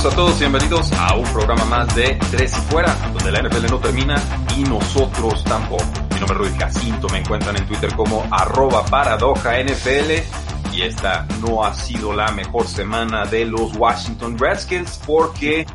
Saludos a todos, bienvenidos a un programa más de Tres y Fuera, donde la NFL no termina y nosotros tampoco. Mi nombre es Rudy Jacinto, me encuentran en Twitter como arroba paradoja y esta no ha sido la mejor semana de los Washington Redskins porque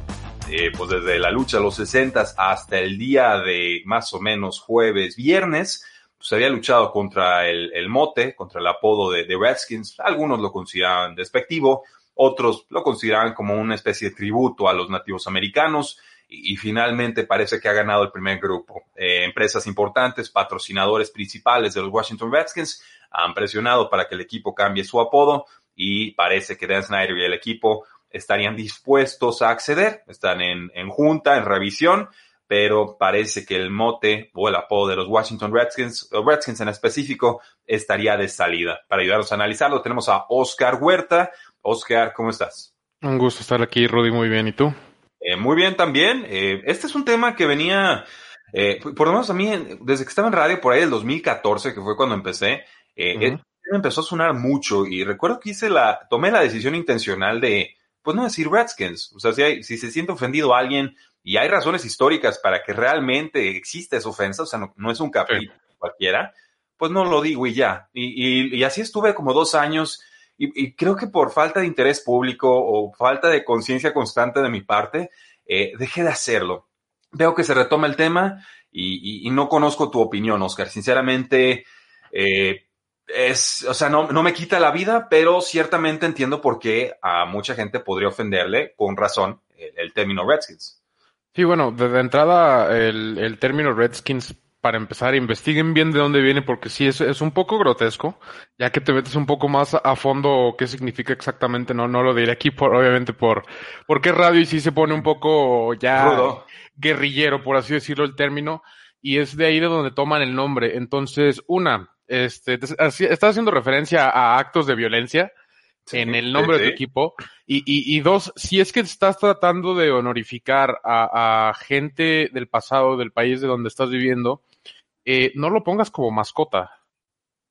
eh, pues desde la lucha de los 60 hasta el día de más o menos jueves, viernes, pues había luchado contra el, el mote, contra el apodo de, de Redskins. Algunos lo consideraban despectivo, otros lo consideran como una especie de tributo a los nativos americanos y, finalmente parece que ha ganado el primer grupo. Eh, empresas importantes, patrocinadores principales de los Washington Redskins han presionado para que el equipo cambie su apodo y parece que Dan Snyder y el equipo estarían dispuestos a acceder, están en, en junta, en revisión, pero parece que el mote o el apodo de los Washington Redskins, Redskins en específico, estaría de salida. Para ayudarnos a analizarlo tenemos a Oscar Huerta, Oscar, ¿cómo estás? Un gusto estar aquí, Rudy, muy bien. ¿Y tú? Eh, muy bien también. Eh, este es un tema que venía, eh, por lo menos a mí, desde que estaba en radio por ahí del 2014, que fue cuando empecé, uh -huh. empezó a sonar mucho y recuerdo que hice la, tomé la decisión intencional de, pues no decir Redskins. O sea, si, hay, si se siente ofendido a alguien y hay razones históricas para que realmente exista esa ofensa, o sea, no, no es un capricho sí. cualquiera, pues no lo digo y ya. Y, y, y así estuve como dos años y, creo que por falta de interés público o falta de conciencia constante de mi parte, eh, dejé de hacerlo. Veo que se retoma el tema y no conozco tu opinión, Oscar. Sinceramente, eh, es, o sea, no, no, me quita la vida, pero ciertamente entiendo por qué a mucha gente podría ofenderle, con razón, el, el término Redskins. Sí, bueno, desde entrada el, el término Redskins para empezar, investiguen bien de dónde viene, porque sí es, es un poco grotesco, ya que te metes un poco más a fondo qué significa exactamente, no, no lo diré aquí por, obviamente por, porque es radio y sí se pone un poco ya Rudo. guerrillero, por así decirlo el término, y es de ahí de donde toman el nombre. Entonces, una, este, estás haciendo referencia a actos de violencia, Sí, en el nombre sí, de tu equipo. Y, y, y, dos, si es que estás tratando de honorificar a, a, gente del pasado, del país de donde estás viviendo, eh, no lo pongas como mascota.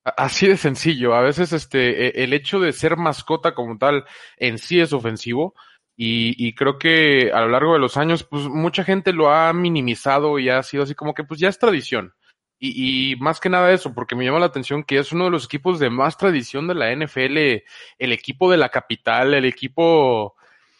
Así de sencillo. A veces este, e, el hecho de ser mascota como tal en sí es ofensivo. Y, y, creo que a lo largo de los años, pues mucha gente lo ha minimizado y ha sido así como que pues ya es tradición. Y, y, más que nada eso, porque me llama la atención que es uno de los equipos de más tradición de la NFL, el equipo de la capital, el equipo,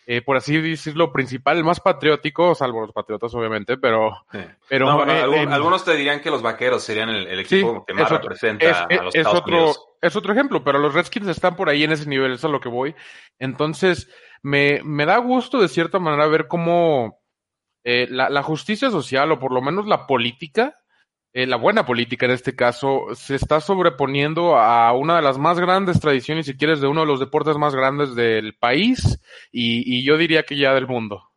eh, por así decirlo, principal, el más patriótico, salvo los patriotas obviamente, pero... Sí. pero no, eh, algún, eh, algunos te dirían que los vaqueros serían el, el equipo sí, que más otro, representa es, a los es Estados otro, Unidos. Es otro ejemplo, pero los Redskins están por ahí en ese nivel, eso es a lo que voy. Entonces, me, me da gusto de cierta manera ver cómo eh, la, la justicia social, o por lo menos la política, eh, la buena política en este caso se está sobreponiendo a una de las más grandes tradiciones, si quieres, de uno de los deportes más grandes del país y, y yo diría que ya del mundo.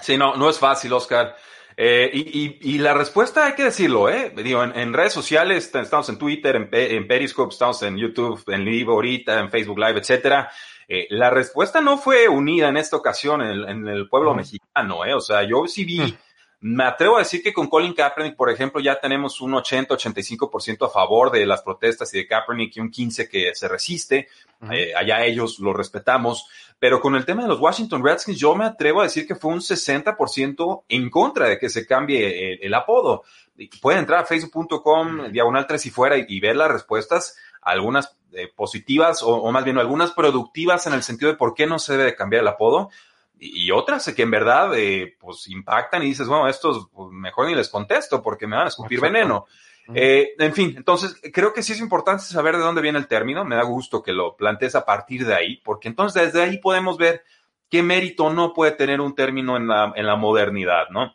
Sí, no, no es fácil, Oscar. Eh, y, y, y, la respuesta hay que decirlo, ¿eh? Digo, en, en redes sociales, estamos en Twitter, en, en, Periscope, estamos en YouTube, en Live ahorita, en Facebook Live, etcétera. Eh, la respuesta no fue unida en esta ocasión en el, en el pueblo uh -huh. mexicano, ¿eh? O sea, yo sí vi. Me atrevo a decir que con Colin Kaepernick, por ejemplo, ya tenemos un 80-85% a favor de las protestas y de Kaepernick y un 15% que se resiste. Uh -huh. eh, allá ellos lo respetamos. Pero con el tema de los Washington Redskins, yo me atrevo a decir que fue un 60% en contra de que se cambie el, el apodo. Pueden entrar a facebook.com, uh -huh. diagonal 3 y fuera, y, y, ver las respuestas, algunas eh, positivas o, o más bien algunas productivas en el sentido de por qué no se debe de cambiar el apodo y otras que en verdad eh, pues impactan y dices, bueno, estos pues, mejor ni les contesto porque me van a escupir Exacto. veneno. Uh -huh. eh, en fin, entonces creo que sí es importante saber de dónde viene el término. Me da gusto que lo plantees a partir de ahí, porque entonces desde ahí podemos ver qué mérito no puede tener un término en la, en la modernidad, ¿no?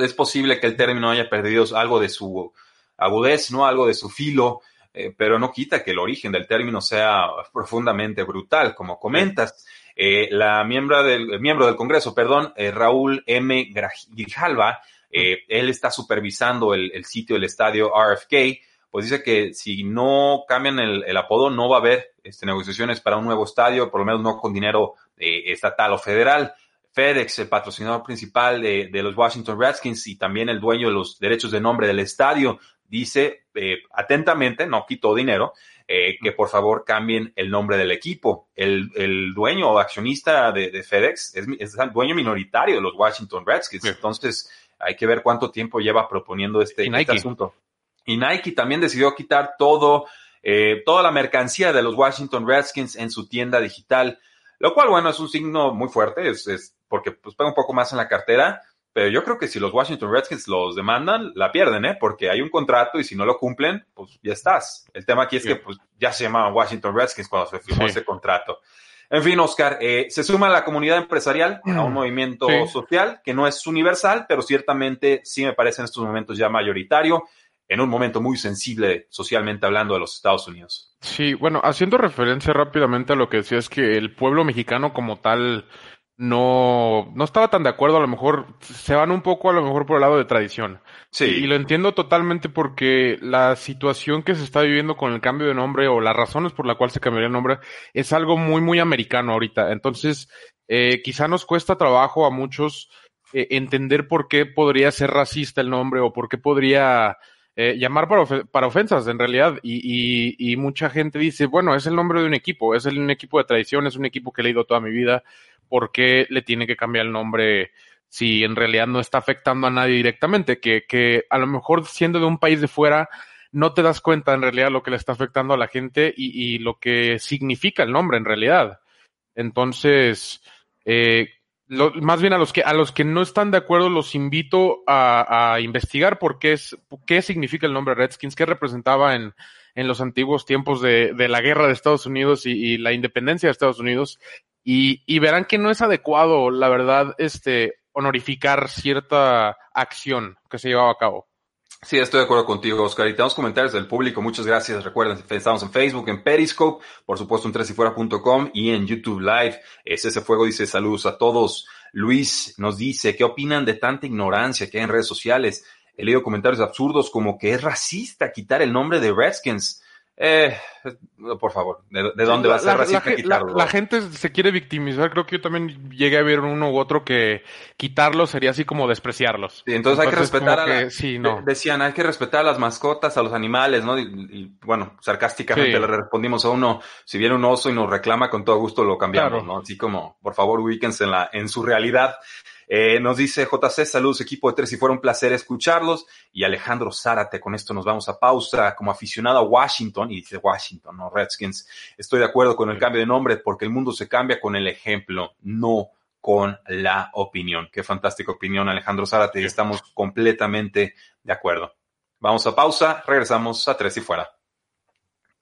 Es posible que el término haya perdido algo de su agudez, ¿no? Algo de su filo, eh, pero no quita que el origen del término sea profundamente brutal, como comentas. Eh, la miembro del, miembro del Congreso, perdón, eh, Raúl M. Grijalva, él está supervisando el, sitio del estadio RFK, pues dice que si no cambian el, apodo, no va a haber este, negociaciones para un nuevo estadio, por lo menos no con dinero estatal o federal. FedEx, el patrocinador principal de, de, los Washington Redskins y también el dueño de los derechos de nombre del estadio, dice eh, atentamente, no quitó dinero, eh, que por favor cambien el nombre del equipo. El, el dueño o accionista de, FedEx es, es, el dueño minoritario de los Washington Redskins. Entonces hay que ver cuánto tiempo lleva proponiendo este, este asunto. Y Nike también decidió quitar todo, eh, toda la mercancía de los Washington Redskins en su tienda digital, lo cual, bueno, es un signo muy fuerte, es, es porque pues pega un poco más en la cartera pero yo creo que si los Washington Redskins los demandan, la pierden, ¿eh? Porque hay un contrato y si no lo cumplen, pues ya estás. El tema aquí es que pues, ya se llamaban Washington Redskins cuando se firmó ese contrato. En fin, Oscar, eh, se suma a la comunidad empresarial a un movimiento social que no es universal, pero ciertamente sí me parece en estos momentos ya mayoritario, en un momento muy sensible socialmente hablando de los Estados Unidos. Sí, bueno, haciendo referencia rápidamente a lo que decía, es que el pueblo mexicano como tal no, no estaba tan de acuerdo, a lo mejor se van un poco a lo mejor por el lado de tradición. Sí. Y, lo entiendo totalmente porque la situación que se está viviendo con el cambio de nombre o las razones por la cual se cambiaría el nombre es algo muy, muy americano ahorita. Entonces, eh, quizá nos cuesta trabajo a muchos eh, entender por qué podría ser racista el nombre o por qué podría eh, llamar para, para, ofensas en realidad. Y, y, y mucha gente dice, bueno, es el nombre de un equipo, es el, un equipo de tradición, es un equipo que he leído toda mi vida ¿por qué le tiene que cambiar el nombre si en realidad no está afectando a nadie directamente? Que, que a lo mejor siendo de un país de fuera no te das cuenta en realidad lo que le está afectando a la gente y, y lo que significa el nombre en realidad. Entonces, eh, lo, más bien a los que a los que no están de acuerdo los invito a, a investigar por qué es qué significa el nombre Redskins, qué representaba en, en los antiguos tiempos de, de la guerra de Estados Unidos y, la independencia de Estados Unidos y, y verán que no es adecuado, la verdad, este, honorificar cierta acción que se llevaba a cabo. Sí, estoy de acuerdo contigo, Oscar. Y tenemos comentarios del público. Muchas gracias. Recuerden, estamos en Facebook, en Periscope, por supuesto en tresifuera.com y en YouTube Live. Ese Fuego dice saludos a todos. Luis nos dice, ¿qué opinan de tanta ignorancia que hay en redes sociales? He leído comentarios absurdos como que es racista quitar el nombre de Redskins. Eh, por favor, ¿de, dónde va a ser la, quitarlo? La, gente se quiere victimizar. Creo que yo también llegué a ver uno u otro que quitarlos sería así como despreciarlos. entonces, hay que respetar a no. Decían, hay que respetar a las mascotas, a los animales, ¿no? Y, bueno, sarcásticamente le respondimos a uno, si viene un oso y nos reclama, con todo gusto lo cambiamos, ¿no? Así como, por favor, ubíquense en, la, en su realidad. Eh, nos dice JC, saludos equipo de tres y fuera un placer escucharlos. Y Alejandro Zárate, con esto nos vamos a pausa. Como aficionado a Washington, y dice Washington, no Redskins, estoy de acuerdo con el cambio de nombre porque el mundo se cambia con el ejemplo, no con la opinión. Qué fantástica opinión, Alejandro Zárate, y estamos completamente de acuerdo. Vamos a pausa, regresamos a tres y fuera.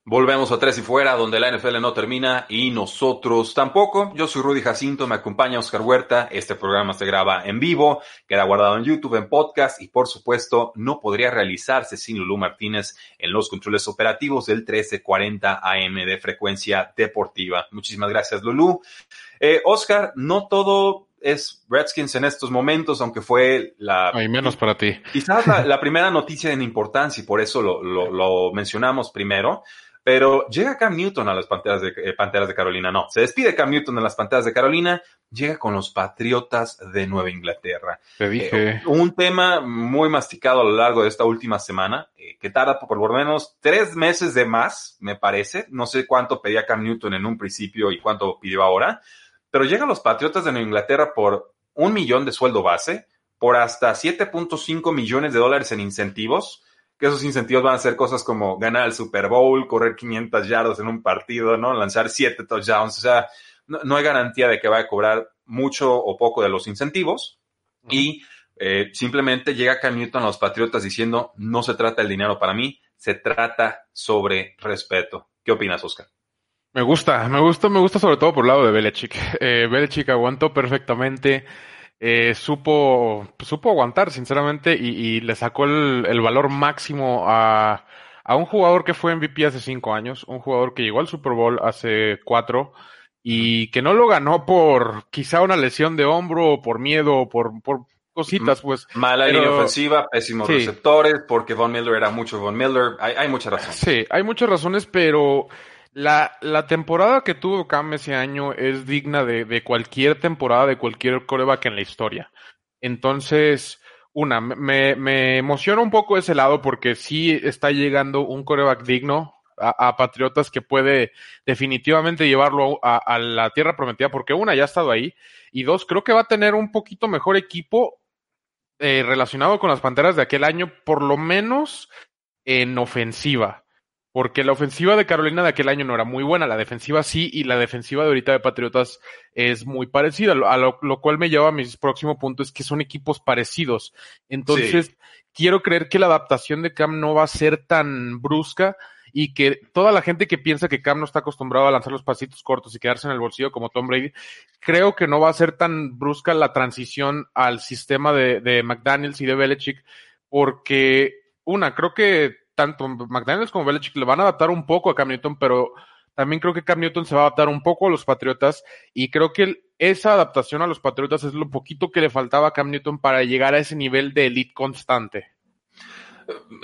Volvemos a Tres y Fuera, donde la NFL no termina y nosotros tampoco. Yo soy Rudy Jacinto, me acompaña Oscar Huerta. Este programa se graba en vivo, queda guardado en YouTube, en podcast y por supuesto no podría realizarse sin Lulú Martínez en los controles operativos del 1340 AM de frecuencia deportiva. Muchísimas gracias, Lulú. Eh, Oscar, no todo es Redskins en estos momentos, aunque fue la... Hay menos para ti. Quizás la, primera noticia en importancia y por eso lo, lo mencionamos primero. Pero llega Cam Newton a las Panteras de, eh, Panteras de Carolina. No, se despide Cam Newton de las Panteras de Carolina, llega con los Patriotas de Nueva Inglaterra. Te dije. Eh, un tema muy masticado a lo largo de esta última semana, eh, que tarda por lo menos tres meses de más, me parece. No sé cuánto pedía Cam Newton en un principio y cuánto pidió ahora. Pero llega a los Patriotas de Nueva Inglaterra por un millón de sueldo base, por hasta 7.5 millones de dólares en incentivos que esos incentivos van a ser cosas como ganar el Super Bowl, correr 500 yardas en un partido, ¿no? Lanzar 7 touchdowns. O sea, no, hay garantía de que vaya a cobrar mucho o poco de los incentivos. Y eh, simplemente llega Cam Newton a los Patriotas diciendo, no se trata del dinero para mí, se trata sobre respeto. ¿Qué opinas, Oscar? Me gusta, me gusta, me gusta sobre todo por el lado de Belichick. Eh, Belichick aguantó perfectamente eh, supo, supo aguantar, sinceramente, y, le sacó el, valor máximo a, a, un jugador que fue MVP hace cinco años, un jugador que llegó al Super Bowl hace cuatro y que no lo ganó por quizá una lesión de hombro, o por miedo, o por, por cositas, pues. Mala línea ofensiva, pésimos receptores, porque Von Miller era mucho Von Miller. Hay, hay muchas razones. Sí, hay muchas razones, pero la, la temporada que tuvo Cam ese año es digna de, de cualquier temporada de cualquier coreback en la historia. Entonces, una, me, me emociona un poco ese lado porque sí está llegando un coreback digno a, Patriotas que puede definitivamente llevarlo a, a, la tierra prometida porque una, ya ha estado ahí y dos, creo que va a tener un poquito mejor equipo eh, relacionado con las Panteras de aquel año, por lo menos en ofensiva porque la ofensiva de Carolina de aquel año no era muy buena, la defensiva sí, y la defensiva de ahorita de Patriotas es muy parecida, a lo, cual me lleva a mi próximo punto, es que son equipos parecidos. Entonces, quiero creer que la adaptación de Cam no va a ser tan brusca y que toda la gente que piensa que Cam no está acostumbrado a lanzar los pasitos cortos y quedarse en el bolsillo como Tom Brady, creo que no va a ser tan brusca la transición al sistema de, de McDaniels y de Belichick, porque una, creo que tanto McDaniels como Belichick le van a adaptar un poco a Cam Newton, pero también creo que Cam Newton se va a adaptar un poco a los Patriotas y creo que esa adaptación a los Patriotas es lo poquito que le faltaba a Cam Newton para llegar a ese nivel de elite constante.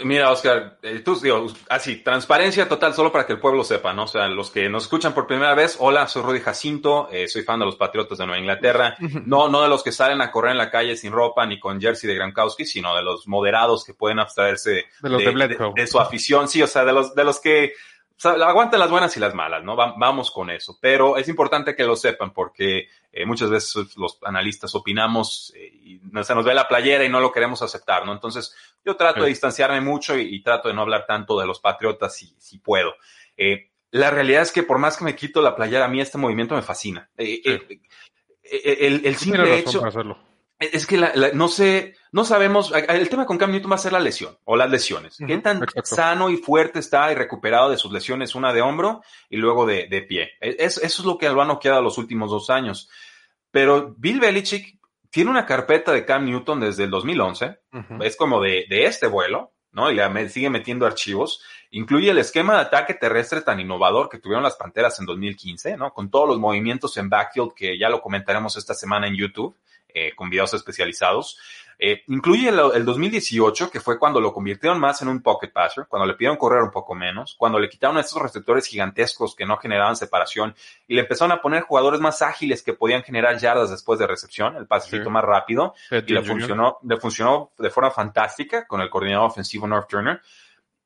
Mira, Oscar, eh, tú digo, así, transparencia total, solo para que el pueblo sepa, ¿no? O sea, los que nos escuchan por primera vez, hola, soy Rudy Jacinto, eh, soy fan de los Patriotas de Nueva Inglaterra, no, no de los que salen a correr en la calle sin ropa ni con jersey de Gronkowski, sino de los moderados que pueden abstraerse de, su afición, sí, o sea, de los, de los que aguantan las buenas y las malas, ¿no? vamos con eso. Pero es importante que lo sepan porque eh, muchas veces los analistas opinamos eh, y se nos ve la playera y no lo queremos aceptar, ¿no? Entonces, yo trato de distanciarme mucho y, trato de no hablar tanto de los patriotas si, si puedo. Eh, la realidad es que por más que me quito la playera, a mí este movimiento me fascina. el, el, simple hecho... Es que la, no sé, no sabemos, el tema con Cam Newton va a ser la lesión o las lesiones. ¿Qué tan sano y fuerte está y recuperado de sus lesiones, una de hombro y luego de, de pie? E, eso es lo que lo ha noqueado los últimos dos años. Pero Bill Belichick tiene una carpeta de Cam Newton desde el 2011, es como de, de, este vuelo, ¿no? Y le sigue metiendo archivos. Incluye el esquema de ataque terrestre tan innovador que tuvieron las Panteras en 2015, ¿no? Con todos los movimientos en backfield que ya lo comentaremos esta semana en YouTube. Eh, con videos especializados. Eh, incluye el, 2018, que fue cuando lo convirtieron más en un pocket passer, cuando le pidieron correr un poco menos, cuando le quitaron a estos receptores gigantescos que no generaban separación y le empezaron a poner jugadores más ágiles que podían generar yardas después de recepción, el pasecito más rápido, y le funcionó, le funcionó de forma fantástica con el coordinador ofensivo North Turner.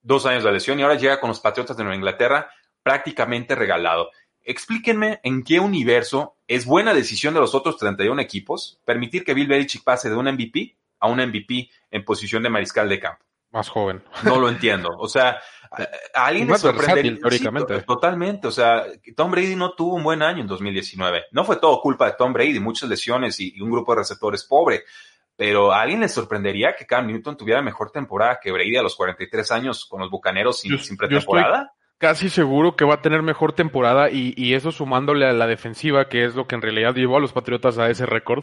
Dos años de lesión y ahora llega con los Patriotas de Nueva Inglaterra prácticamente regalado. Explíquenme en qué universo es buena decisión de los otros 31 equipos permitir que Bill Belichick pase de un MVP a un MVP en posición de mariscal de campo. Más joven. No lo entiendo. O sea, a, alguien le sorprende. totalmente. O sea, Tom Brady no tuvo un buen año en 2019. No fue todo culpa de Tom Brady, muchas lesiones y, un grupo de receptores pobre. Pero a alguien le sorprendería que Cam Newton tuviera mejor temporada que Brady a los 43 años con los bucaneros sin, sin pretemporada casi seguro que va a tener mejor temporada y, y, eso sumándole a la defensiva, que es lo que en realidad llevó a los Patriotas a ese récord.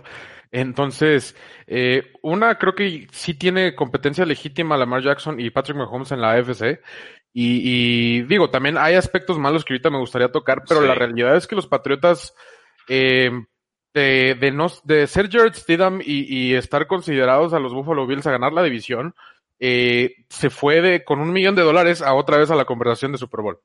Entonces, eh, una, creo que sí tiene competencia legítima Lamar Jackson y Patrick Mahomes en la AFC. Y, y digo, también hay aspectos malos que ahorita me gustaría tocar, pero la realidad es que los Patriotas, eh, de, de, no, de ser Jared Stidham y, y estar considerados a los Buffalo Bills a ganar la división, eh, se fue de, con un millón de dólares a otra vez a la conversación de Super Bowl.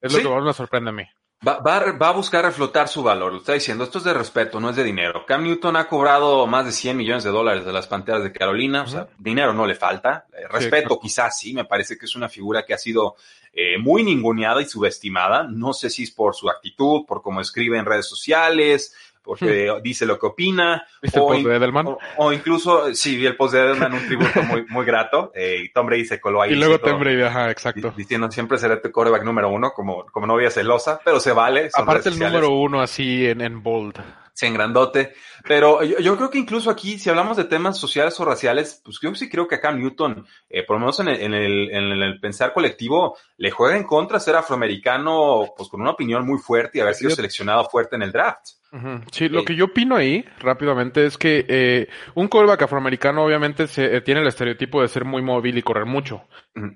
Es lo que más me sorprende a mí. Va, va, a buscar reflotar su valor. Lo está diciendo, esto es de respeto, no es de dinero. Cam Newton ha cobrado más de 100 millones de dólares de las Panteras de Carolina. O sea, dinero no le falta. Eh, respeto quizás sí, me parece que es una figura que ha sido eh, muy ninguneada y subestimada. No sé si es por su actitud, por cómo escribe en redes sociales, porque dice lo que opina. o, el post de Edelman? O, incluso, sí, vi el post de Edelman, un tributo muy, muy grato. Eh, Tom Brady se coló ahí. Y luego Tom Brady, ajá, exacto. Diciendo siempre será tu coreback número uno, como, como novia celosa, pero se vale. Aparte el número uno así en, en bold. Sí, en grandote. Pero yo, creo que incluso aquí, si hablamos de temas sociales o raciales, pues yo sí creo que acá Newton, eh, por lo menos en el, en, el, en el pensar colectivo, le juega en contra ser afroamericano, pues con una opinión muy fuerte y haber sido seleccionado fuerte en el draft. Sí, lo que yo opino ahí rápidamente es que eh, un quarterback afroamericano obviamente se, eh, tiene el estereotipo de ser muy móvil y correr mucho.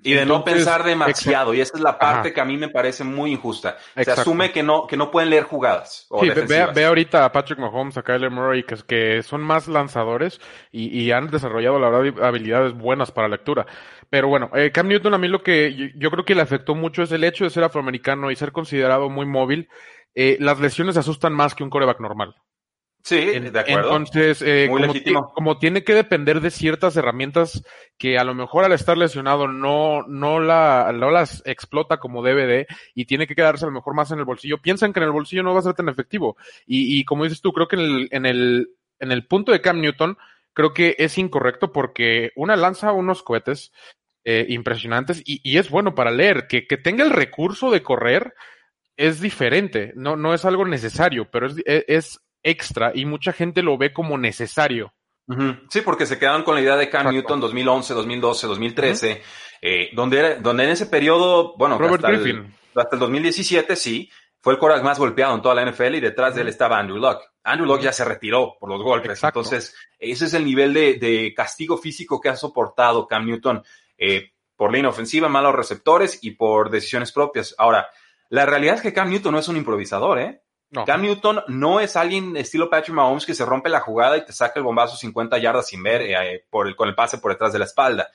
Y de no pensar demasiado, y esa es la parte que a mí me parece muy injusta. Se asume que no, que no pueden leer jugadas. sí, ve, ahorita a Patrick Mahomes, a Kyler Murray, que, son más lanzadores y, y, han desarrollado, la verdad, habilidades buenas para lectura. Pero bueno, eh, Cam Newton a mí lo que yo creo que le afectó mucho es el hecho de ser afroamericano y ser considerado muy móvil eh, las lesiones asustan más que un coreback normal. Sí, de acuerdo. Entonces, eh, como, tiene que depender de ciertas herramientas que a lo mejor al estar lesionado no, no, la, no las explota como debe de y tiene que quedarse a lo mejor más en el bolsillo, piensan que en el bolsillo no va a ser tan efectivo. Y, y como dices tú, creo que en el, en el, en el punto de Cam Newton, creo que es incorrecto porque una lanza unos cohetes eh, impresionantes y, y, es bueno para leer, que, que tenga el recurso de correr es diferente, no, no es algo necesario, pero es, e, es, extra y mucha gente lo ve como necesario. Sí, porque se quedaron con la idea de Cam Newton 2011, 2012, 2013, eh, donde, era, donde en ese periodo, bueno, hasta, El, hasta el 2017 sí, fue el coreback más golpeado en toda la NFL y detrás de él estaba Andrew Luck. Andrew Luck ya se retiró por los golpes. Entonces, ese es el nivel de, de, castigo físico que ha soportado Cam Newton eh, por línea ofensiva, malos receptores y por decisiones propias. Ahora, la realidad es que Cam Newton no es un improvisador, ¿eh? Cam Newton no es alguien estilo Patrick Mahomes que se rompe la jugada y te saca el bombazo 50 yardas sin ver eh, por el, con el pase por detrás de la espalda.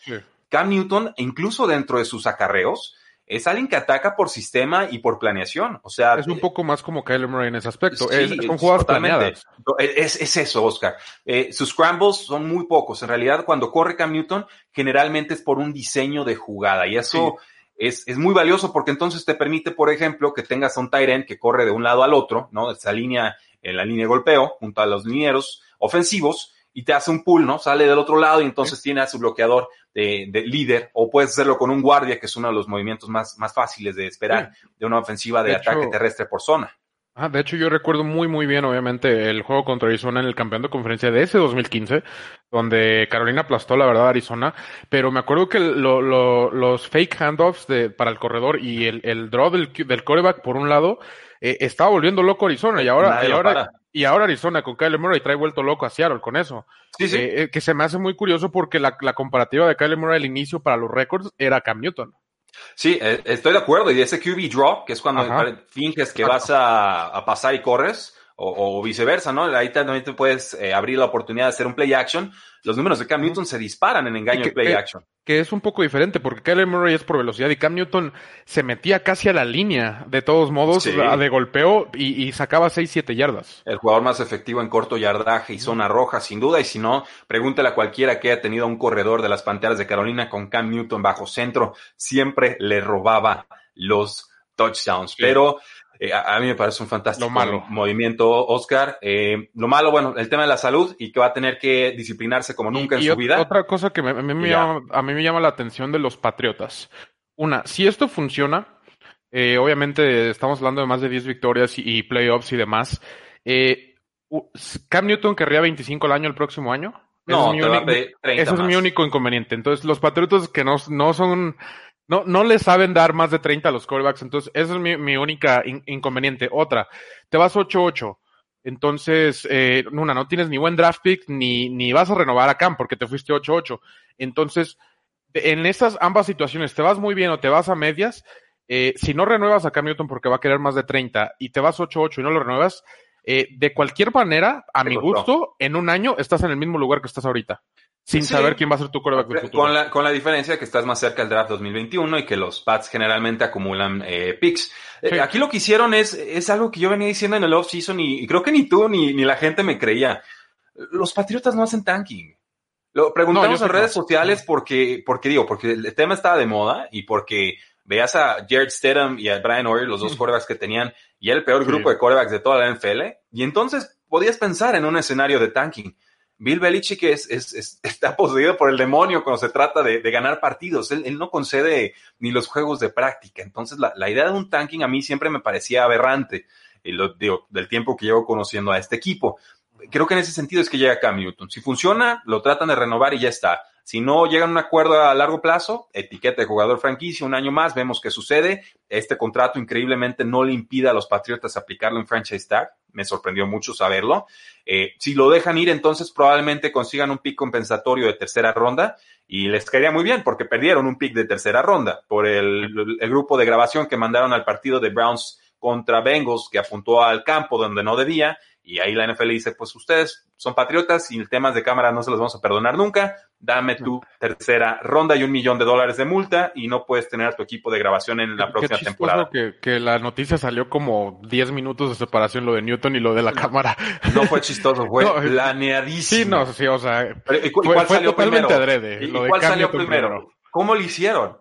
Cam Newton, incluso dentro de sus acarreos, es alguien que ataca por sistema y por planeación. O sea, es un poco más como Kyler Murray en ese aspecto. es, son jugadas planeadas. Es, eso, Oscar. Eh, sus scrambles son muy pocos. En realidad, cuando corre Cam Newton, generalmente es por un diseño de jugada y eso es, es, muy valioso porque entonces te permite, por ejemplo, que tengas a un Tyrant que corre de un lado al otro, ¿no? Esa línea, en la línea de golpeo, junto a los linieros ofensivos, y te hace un pull, ¿no? Sale del otro lado y entonces tiene a su bloqueador de, de, líder, o puedes hacerlo con un guardia, que es uno de los movimientos más, más fáciles de esperar de una ofensiva de, ataque terrestre por zona. Ah, de hecho, yo recuerdo muy, muy bien, obviamente, el juego contra Arizona en el campeón de conferencia de ese 2015, donde Carolina aplastó, la verdad, a Arizona. Pero me acuerdo que lo, lo, los fake handoffs de, para el corredor y el, el draw del, del coreback, por un lado, eh, estaba volviendo loco Arizona. Y ahora, y ahora, y ahora Arizona con Kyler Murray trae vuelto loco a Seattle con eso. Sí, sí. Eh, eh, que se me hace muy curioso porque la, la comparativa de Kyler Murray al inicio para los récords era Cam Newton. Sí, eh, estoy de acuerdo. Y ese QB draw, que es cuando finges que vas a, pasar y corres, o, viceversa, ¿no? Ahí también te puedes eh, abrir la oportunidad de hacer un play action. Los números de Cam Newton se disparan en engaño de play action. Que es un poco diferente, porque Kyler Murray es por velocidad y Cam Newton se metía casi a la línea, de todos modos, de golpeo y, sacaba 6, 7 yardas. El jugador más efectivo en corto yardaje y zona roja, sin duda. Y si no, pregúntale a cualquiera que haya tenido un corredor de las Panteras de Carolina con Cam Newton bajo centro, siempre le robaba los touchdowns. Pero eh, a, mí me parece un fantástico movimiento, Oscar. Eh, lo malo, bueno, el tema de la salud y que va a tener que disciplinarse como nunca en su vida. Otra cosa que a, mí me llama, a mí me llama la atención de los Patriotas. Una, si esto funciona, eh, obviamente estamos hablando de más de 10 victorias y, playoffs y demás. Cam Newton querría 25 al año el próximo año. No, ese es mi único inconveniente. Entonces, los Patriotas que no, no son no, no le saben dar más de 30 a los callbacks, entonces esa es mi, mi única inconveniente. Otra, te vas 8-8. Entonces, eh, una, no tienes ni buen draft pick, ni, ni vas a renovar a Cam porque te fuiste 8-8. Entonces, en esas ambas situaciones, te vas muy bien o te vas a medias, eh, si no renuevas a Cam Newton porque va a querer más de 30 y te vas 8-8 y no lo renuevas, eh, de cualquier manera, a mi gusto, en un año estás en el mismo lugar que estás ahorita sin saber quién va a ser tu coreback del futuro. Con la, con la diferencia que estás más cerca del draft 2021 y que los Pats generalmente acumulan eh, picks. Eh, aquí lo que hicieron es, es algo que yo venía diciendo en el off-season y, creo que ni tú ni, ni la gente me creía. Los Patriotas no hacen tanking. Lo preguntamos en redes sociales porque, porque digo, porque el tema estaba de moda y porque veas a Jared Stedham y a Brian Hoyer, los dos corebacks que tenían, y era el peor grupo de corebacks de toda la NFL, y entonces podías pensar en un escenario de tanking. Bill Belichick es, es, está poseído por el demonio cuando se trata de, ganar partidos. Él, no concede ni los juegos de práctica. Entonces, la, idea de un tanking a mí siempre me parecía aberrante, y lo, digo, del tiempo que llevo conociendo a este equipo. Creo que en ese sentido es que llega Cam Newton. Si funciona, lo tratan de renovar y ya está. Si no llegan a un acuerdo a largo plazo, etiqueta de jugador franquicia, un año más, vemos qué sucede. Este contrato increíblemente no le impide a los Patriotas aplicarlo en franchise tag. Me sorprendió mucho saberlo. Eh, si lo dejan ir, entonces probablemente consigan un pick compensatorio de tercera ronda y les caería muy bien porque perdieron un pick de tercera ronda por el grupo de grabación que mandaron al partido de Browns contra Bengals que apuntó al campo donde no debía y ahí la NFL dice, pues ustedes son patriotas y el tema de cámara no se los vamos a perdonar nunca, dame tu tercera ronda y un millón de dólares de multa y no puedes tener a tu equipo de grabación en la próxima temporada. Que, que la noticia salió como 10 minutos de separación lo de Newton y lo de la cámara. No fue chistoso, fue planeadísimo. Sí, no, sí, o sea, ¿y, cuál salió primero? ¿Y, cuál salió primero? ¿Cómo lo hicieron?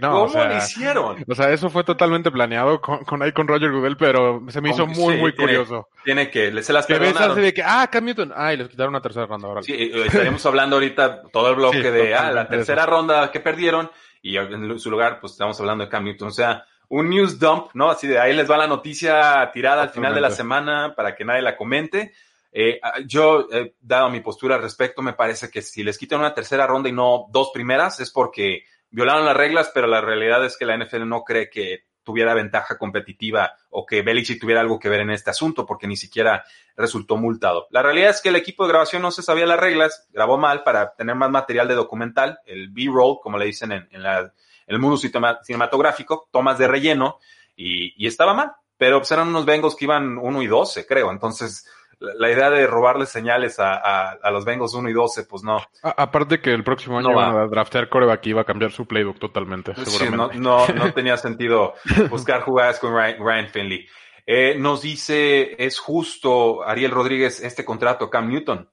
¿Cómo lo hicieron? O sea, eso fue totalmente planeado con, con ahí con Roger Goodell, pero se me hizo muy, muy curioso. Tiene que, se las perdonaron. de que, ah, Cam Newton, ah, y les quitaron una tercera ronda ahora. Sí, eh, estaríamos hablando ahorita todo el bloque de, ah, la tercera ronda que perdieron, y en su lugar, pues estamos hablando de Cam Newton. O sea, un news dump, ¿no? Así de ahí les va la noticia tirada al final de la semana para que nadie la comente. Eh, ah, yo, he dado mi postura al respecto, me parece que si les quitan una tercera ronda y no dos primeras, es porque violaron las reglas, pero la realidad es que la NFL no cree que tuviera ventaja competitiva o que Belichick tuviera algo que ver en este asunto, porque ni siquiera resultó multado. La realidad es que el equipo de grabación no se sabía las reglas, grabó mal para tener más material de documental, el B-roll, como le dicen en, el mundo cinematográfico, tomas de relleno, y, y estaba mal. Pero pues, eran unos Bengals que iban 1 y 12, creo. Entonces, la idea de robarle señales a, a, los Bengals 1 y 12, pues no. aparte que el próximo año van a draftear coreback y iba a cambiar su playbook totalmente. Seguramente. no, no, tenía sentido buscar jugadas con Ryan, Finley. Eh, nos dice, ¿es justo, Ariel Rodríguez, este contrato a Cam Newton?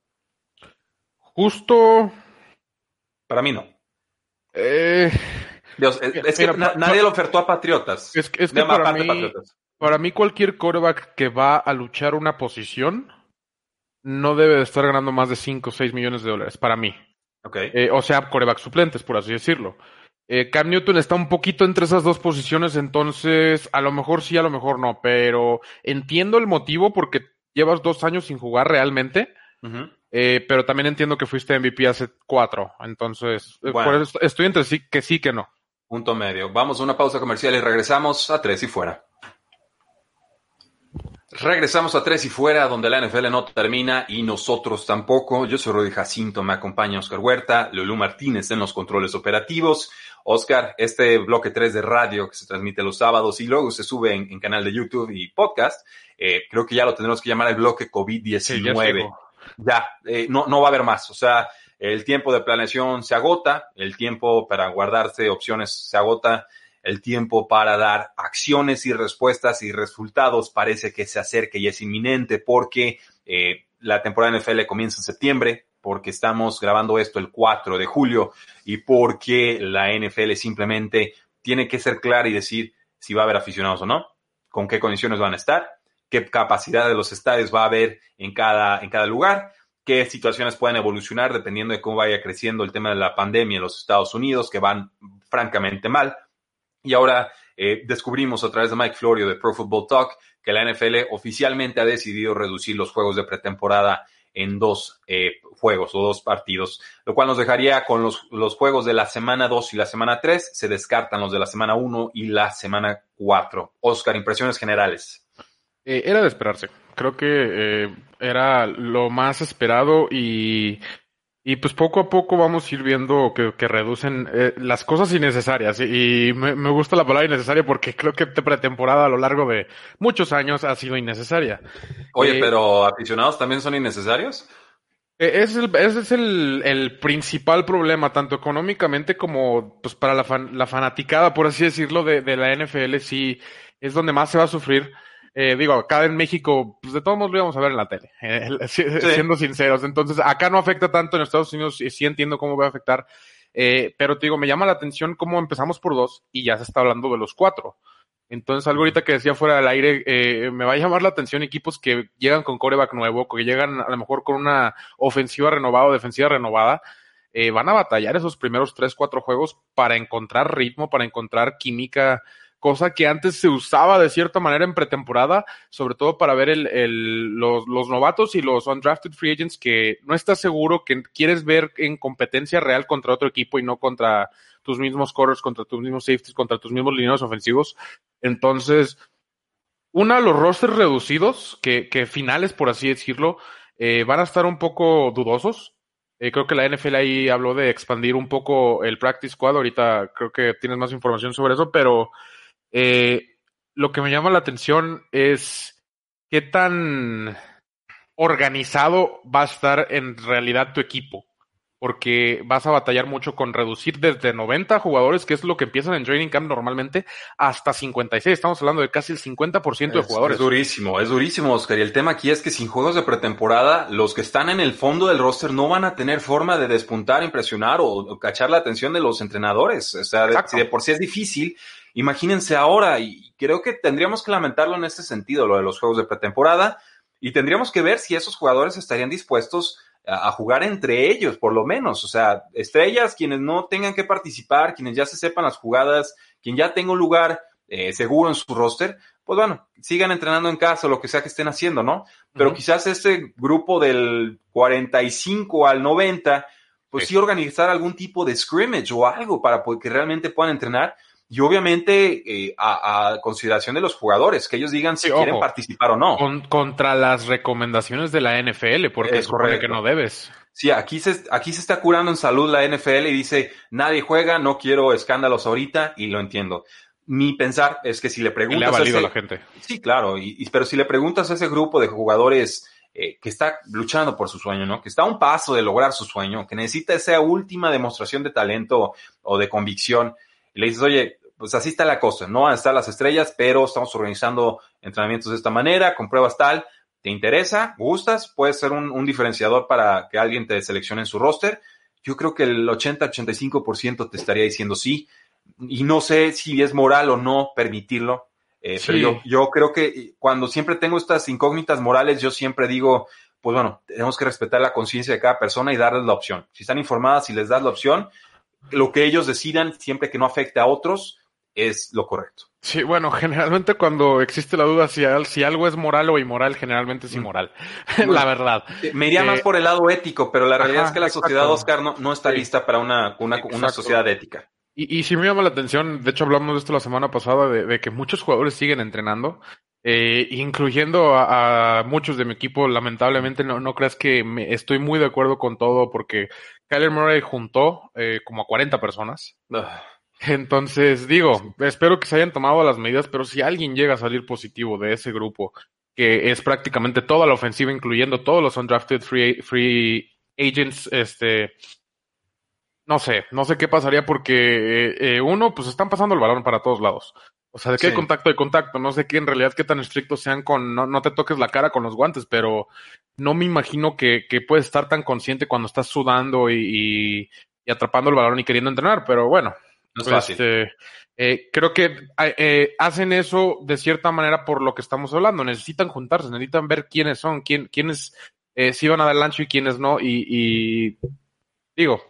Justo. Para mí no. Eh, Dios, es, que nadie lo ofertó a Patriotas. Es, que para mí, para mí cualquier coreback que va a luchar una posición no debe de estar ganando más de 5 o 6 millones de dólares, para mí. Okay. Eh, o sea, coreback suplentes, por así decirlo. Eh, Cam Newton está un poquito entre esas dos posiciones, entonces a lo mejor sí, a lo mejor no, pero entiendo el motivo porque llevas dos años sin jugar realmente, eh, pero también entiendo que fuiste MVP hace cuatro, entonces por eso estoy entre sí que sí que no. Punto medio. Vamos a una pausa comercial y regresamos a tres y fuera. Regresamos a tres y fuera, donde la NFL no termina y nosotros tampoco. Yo soy Rudy Jacinto, me acompaña Oscar Huerta, Lulú Martínez en los controles operativos. Oscar, este bloque 3 de radio que se transmite los sábados y luego se sube en, canal de YouTube y podcast, eh, creo que ya lo tendremos que llamar el bloque COVID-19. ya, eh, no, no va a haber más. O sea, el tiempo de planeación se agota, el tiempo para guardarse opciones se agota el tiempo para dar acciones y respuestas y resultados parece que se acerque y es inminente porque eh, la temporada NFL comienza en septiembre, porque estamos grabando esto el 4 de julio y porque la NFL simplemente tiene que ser clara y decir si va a haber aficionados o no, con qué condiciones van a estar, qué capacidad de los estadios va a haber en cada, en cada lugar, qué situaciones pueden evolucionar dependiendo de cómo vaya creciendo el tema de la pandemia en los Estados Unidos, que van francamente mal. Y ahora eh, descubrimos a través de Mike Florio de Pro Football Talk que la NFL oficialmente ha decidido reducir los juegos de pretemporada en dos eh, juegos o dos partidos, lo cual nos dejaría con los, los juegos de la semana 2 y la semana 3, se descartan los de la semana 1 y la semana 4. Oscar, impresiones generales. Eh, era de esperarse. Creo que era lo más esperado y y pues poco a poco vamos a ir viendo que, reducen eh, las cosas innecesarias. Y, me, gusta la palabra innecesaria porque creo que esta pretemporada a lo largo de muchos años ha sido innecesaria. Oye, eh, pero aficionados también son innecesarios. Eh, ese es, el, el, principal problema, tanto económicamente como pues para la, la fanaticada, por así decirlo, de, de la NFL. Sí, es donde más se va a sufrir eh, digo, acá en México, pues de todos modos lo íbamos a ver en la tele, eh, siendo sinceros. Entonces, acá no afecta tanto, en Estados Unidos y sí entiendo cómo va a afectar, eh, pero te digo, me llama la atención cómo empezamos por dos y ya se está hablando de los cuatro. Entonces, algo ahorita que decía fuera del aire, eh, me va a llamar la atención equipos que llegan con coreback nuevo, que llegan a lo mejor con una ofensiva renovada o defensiva renovada, eh, van a batallar esos primeros tres, cuatro juegos para encontrar ritmo, para encontrar química cosa que antes se usaba de cierta manera en pretemporada, sobre todo para ver el, los, novatos y los undrafted free agents que no estás seguro que quieres ver en competencia real contra otro equipo y no contra tus mismos corners, contra tus mismos safeties, contra tus mismos lineos ofensivos. Entonces, una, los rosters reducidos, que, que finales, por así decirlo, eh, van a estar un poco dudosos. Eh, creo que la NFL ahí habló de expandir un poco el practice squad. Ahorita creo que tienes más información sobre eso, pero eh, lo que me llama la atención es qué tan organizado va a estar en realidad tu equipo porque vas a batallar mucho con reducir desde 90 jugadores, que es lo que empiezan en training camp normalmente, hasta 56. Estamos hablando de casi el 50% de jugadores. Es durísimo, es durísimo, Oscar. Y el tema aquí es que sin juegos de pretemporada, los que están en el fondo del roster no van a tener forma de despuntar, impresionar o, cachar la atención de los entrenadores. O sea, si de por sí es difícil, imagínense ahora. Y creo que tendríamos que lamentarlo en este sentido, lo de los juegos de pretemporada. Y tendríamos que ver si esos jugadores estarían dispuestos a, jugar entre ellos, por lo menos. O sea, estrellas, quienes no tengan que participar, quienes ya se sepan las jugadas, quien ya tenga un lugar eh, seguro en su roster, pues bueno, sigan entrenando en casa o lo que sea que estén haciendo, ¿no? Pero quizás este grupo del 45 al 90, pues sí. organizar algún tipo de scrimmage o algo para que realmente puedan entrenar y obviamente eh, a, consideración de los jugadores, que ellos digan si quieren participar o no. contra las recomendaciones de la NFL, porque es correcto que no debes. Sí, aquí se, aquí se está curando en salud la NFL y dice, nadie juega, no quiero escándalos ahorita, y lo entiendo. Mi pensar es que si le preguntas... Le ha valido a, la gente. Sí, claro, y, pero si le preguntas a ese grupo de jugadores eh, que está luchando por su sueño, ¿no? Que está a un paso de lograr su sueño, que necesita esa última demostración de talento o de convicción, y le dices, oye, pues así está la cosa, no van a estar las estrellas, pero estamos organizando entrenamientos de esta manera, con pruebas tal, ¿te interesa? ¿Gustas? Puede ser un, diferenciador para que alguien te seleccione en su roster. Yo creo que el 80-85% te estaría diciendo sí, y no sé si es moral o no permitirlo, eh, pero yo, yo creo que cuando siempre tengo estas incógnitas morales, yo siempre digo, pues bueno, tenemos que respetar la conciencia de cada persona y darles la opción. Si están informadas, si les das la opción, lo que ellos decidan, siempre que no afecte a otros, es lo correcto. Sí, bueno, generalmente cuando existe la duda si, si algo es moral o inmoral, generalmente es inmoral, la verdad. Eh, me iría más eh, por el lado ético, pero la realidad es que la sociedad, Oscar, no, no está lista para una, una, una sociedad ética. Y, y sí me llama la atención, de hecho hablamos de esto la semana pasada, de, que muchos jugadores siguen entrenando, eh, incluyendo a, muchos de mi equipo, lamentablemente no, no creas que me, estoy muy de acuerdo con todo porque Kyler Murray juntó eh, como a 40 personas. Ah. Entonces, digo, espero que se hayan tomado las medidas, pero si alguien llega a salir positivo de ese grupo, que es prácticamente toda la ofensiva, incluyendo todos los undrafted free, free agents, este, no sé, no sé qué pasaría porque eh, uno, pues están pasando el balón para todos lados. O sea, de qué contacto de contacto. No sé qué en realidad qué tan estrictos sean con no, no te toques la cara con los guantes, pero no me imagino que, que puedes estar tan consciente cuando estás sudando y, y, atrapando el balón y queriendo entrenar. Pero bueno, este, eh, creo que eh, hacen eso de cierta manera por lo que estamos hablando. Necesitan juntarse, necesitan ver quiénes son, quién, quiénes eh, sí van a dar el ancho y quiénes no. Y, y digo,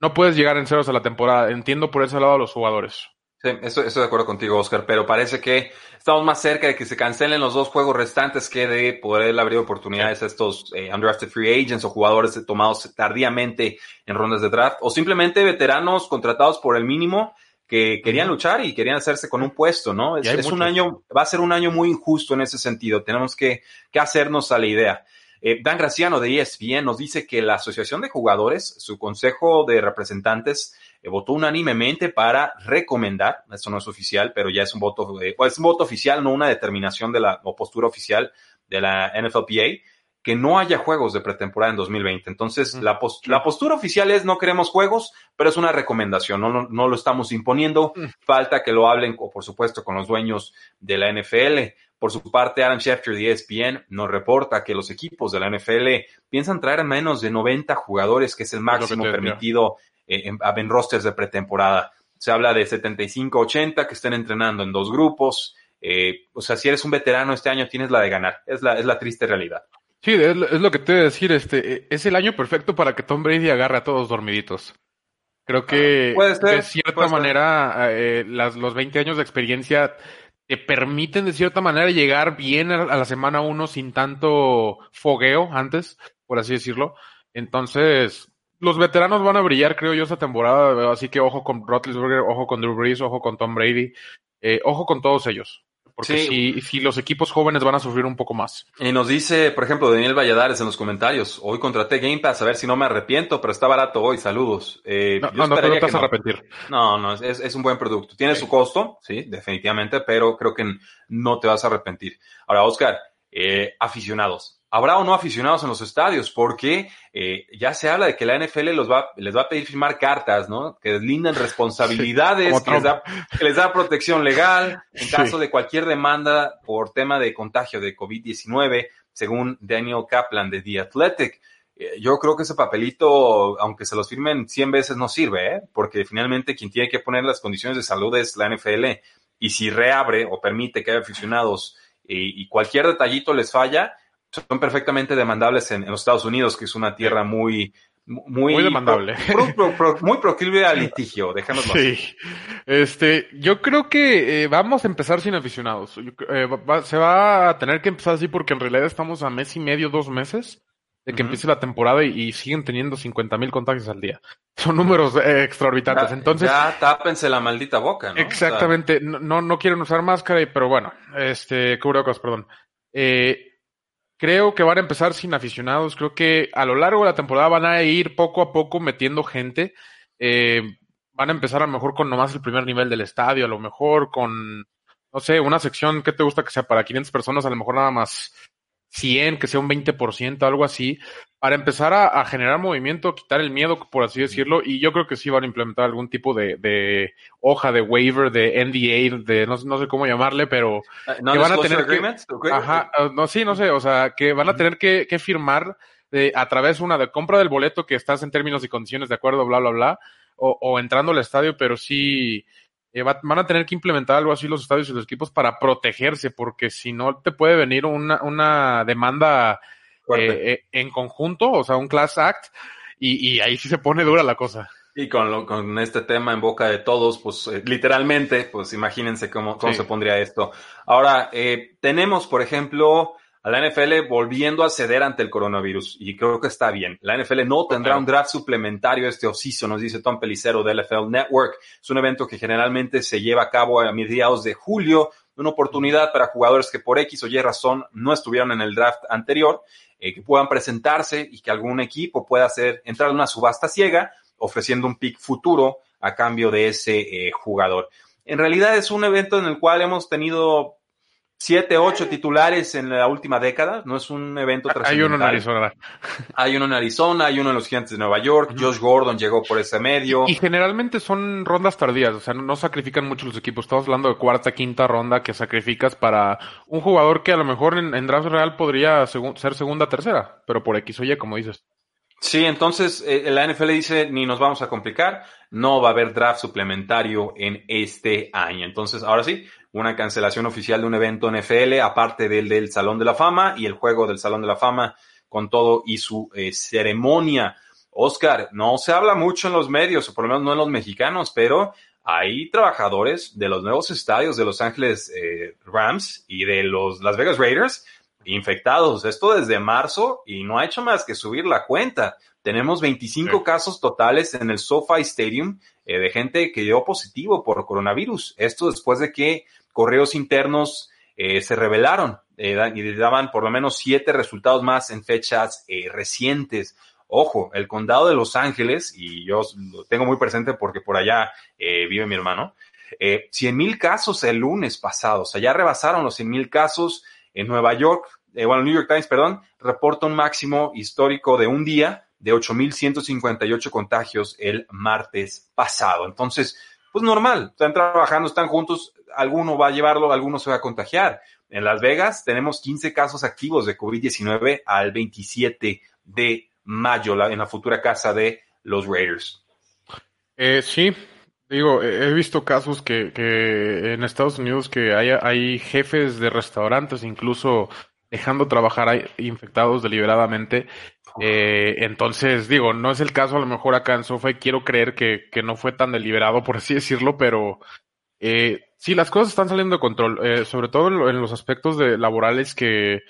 no puedes llegar en ceros a la temporada. Entiendo por ese lado a los jugadores. Sí, estoy, de acuerdo contigo, Oscar, pero parece que estamos más cerca de que se cancelen los dos juegos restantes que de poder abrir oportunidades a estos eh, undrafted free agents o jugadores tomados tardíamente en rondas de draft o simplemente veteranos contratados por el mínimo que querían luchar y querían hacerse con un puesto, ¿no? Es, un año, va a ser un año muy injusto en ese sentido. Tenemos que, que hacernos a la idea. Eh, Dan Graciano de ESPN nos dice que la Asociación de Jugadores, su Consejo de Representantes, votó unánimemente para recomendar, esto no es oficial, pero ya es un voto, eh, pues, es un voto oficial, no una determinación de la o postura oficial de la NFLPA, que no haya juegos de pretemporada en 2020. Entonces, la, la, postura oficial es no queremos juegos, pero es una recomendación, no, no, lo estamos imponiendo. Falta que lo hablen, o por supuesto, con los dueños de la NFL. Por su parte, Adam Schefter de ESPN nos reporta que los equipos de la NFL piensan traer menos de 90 jugadores, que es el máximo permitido eh, en, rosters de pretemporada. Se habla de 75-80 que estén entrenando en dos grupos. Eh, o sea, si eres un veterano este año, tienes la de ganar. Es la, es la triste realidad. Sí, es, lo que te voy a decir. Este, es el año perfecto para que Tom Brady agarre a todos dormiditos. Creo que de cierta manera eh, las, los 20 años de experiencia te permiten de cierta manera llegar bien a, la semana 1 sin tanto fogueo antes, por así decirlo. Entonces, los veteranos van a brillar, creo yo, esta temporada. Así que ojo con Roethlisberger, ojo con Drew Brees, ojo con Tom Brady, eh, ojo con todos ellos. Porque si, si, los equipos jóvenes van a sufrir un poco más. Y nos dice, por ejemplo, Daniel Valladares en los comentarios, hoy contraté Game Pass a ver si no me arrepiento, pero está barato hoy, saludos. Eh, no, no, no, te vas a arrepentir. No, no, es, es, un buen producto. Tiene su costo, sí, definitivamente, pero creo que no te vas a arrepentir. Ahora, Oscar, eh, aficionados, habrá o no aficionados en los estadios, porque eh, ya se habla de que la NFL los va, les va a pedir firmar cartas, ¿no? Que deslindan responsabilidades, que, les da, que, les da, protección legal en caso de cualquier demanda por tema de contagio de COVID-19, según Daniel Kaplan de The Athletic. Eh, yo creo que ese papelito, aunque se los firmen 100 veces, no sirve, ¿eh? porque finalmente quien tiene que poner las condiciones de salud es la NFL. Y si reabre o permite que haya aficionados y cualquier detallito les falla, son perfectamente demandables en, los Estados Unidos, que es una tierra muy, muy, muy demandable. muy proclive al litigio, déjanoslo sí. Este, yo creo que eh, vamos a empezar sin aficionados. Eh, se va a tener que empezar así porque en realidad estamos a mes y medio, dos meses de que empiece la temporada y, siguen teniendo 50 mil contagios al día. Son números eh, exorbitantes. Entonces, ya tápense la maldita boca, ¿no? Exactamente. no, no, quieren usar máscara, pero bueno, este, cubrebocas, perdón. Eh, Creo que van a empezar sin aficionados. Creo que a lo largo de la temporada van a ir poco a poco metiendo gente. Eh, van a empezar a lo mejor con nomás el primer nivel del estadio, a lo mejor con, no sé, una sección que te gusta que sea para 500 personas, a lo mejor nada más 100, que sea un 20%, algo así, para empezar a, generar movimiento, quitar el miedo, por así decirlo, y yo creo que sí van a implementar algún tipo de, hoja de waiver, de NDA, de no, no sé cómo llamarle, pero ah, que van a tener que, ajá, ah, no, sí, no sé, o sea, que van a tener que, que firmar de, a través una de compra del boleto que estás en términos y condiciones de acuerdo, bla, bla, bla, o, o entrando al estadio, pero sí, eh, van a tener que implementar algo así los estadios y los equipos para protegerse, porque si no te puede venir una, una demanda eh, eh, en conjunto, o sea, un class act, y, ahí sí se pone dura la cosa. Y con, con este tema en boca de todos, pues literalmente, pues imagínense cómo, cómo se pondría esto. Ahora, tenemos, por ejemplo, a la NFL volviendo a ceder ante el coronavirus y creo que está bien. La NFL no tendrá un draft suplementario este oficio, nos dice Tom Pelicero de NFL Network. Es un evento que generalmente se lleva a cabo a mediados de julio, una oportunidad para jugadores que por X o Y razón no estuvieron en el draft anterior, eh, que puedan presentarse y que algún equipo pueda hacer entrar en una subasta ciega ofreciendo un pick futuro a cambio de ese eh, jugador. En realidad es un evento en el cual hemos tenido siete, ocho titulares en la última década. No es un evento Hay uno en Arizona. Hay uno en Arizona, hay uno en los Gigantes de Nueva York. Josh Gordon llegó por ese medio. Y, generalmente son rondas tardías, o sea, no, sacrifican mucho los equipos. Estamos hablando de cuarta, quinta ronda que sacrificas para un jugador que a lo mejor en, draft real podría ser segunda, tercera, pero por X o Y, como dices. Sí, entonces eh, la NFL dice ni nos vamos a complicar, no va a haber draft suplementario en este año. Entonces, ahora sí, una cancelación oficial de un evento NFL, aparte del del Salón de la Fama y el juego del Salón de la Fama con todo y su eh, ceremonia. Oscar, no se habla mucho en los medios, o por lo menos no en los mexicanos, pero hay trabajadores de los nuevos estadios de Los Ángeles eh, Rams y de los Las Vegas Raiders infectados. Esto desde marzo y no ha hecho más que subir la cuenta. Tenemos 25 casos totales en el SoFi Stadium eh, de gente que dio positivo por coronavirus. Esto después de que correos internos eh, se revelaron eh, y daban por lo menos siete resultados más en fechas eh, recientes. Ojo, el condado de Los Ángeles, y yo lo tengo muy presente porque por allá vive mi hermano, eh, 100 mil casos el lunes pasado, o sea, ya rebasaron los 100 mil casos en Nueva York, bueno, New York Times, perdón, reporta un máximo histórico de un día de 8.158 contagios el martes pasado. Entonces, pues normal, están trabajando, están juntos, alguno va a llevarlo, alguno se va a contagiar. En Las Vegas tenemos 15 casos activos de COVID-19 al 27 de mayo en la futura casa de los Raiders. Eh, sí, digo, he visto casos que, que en Estados Unidos que hay, hay jefes de restaurantes, incluso dejando trabajar a infectados deliberadamente. Eh, entonces, digo, no es el caso a lo mejor acá en Sofa y quiero creer que, que no fue tan deliberado, por así decirlo, pero eh, sí, las cosas están saliendo de control, eh, sobre todo en, los aspectos de laborales que,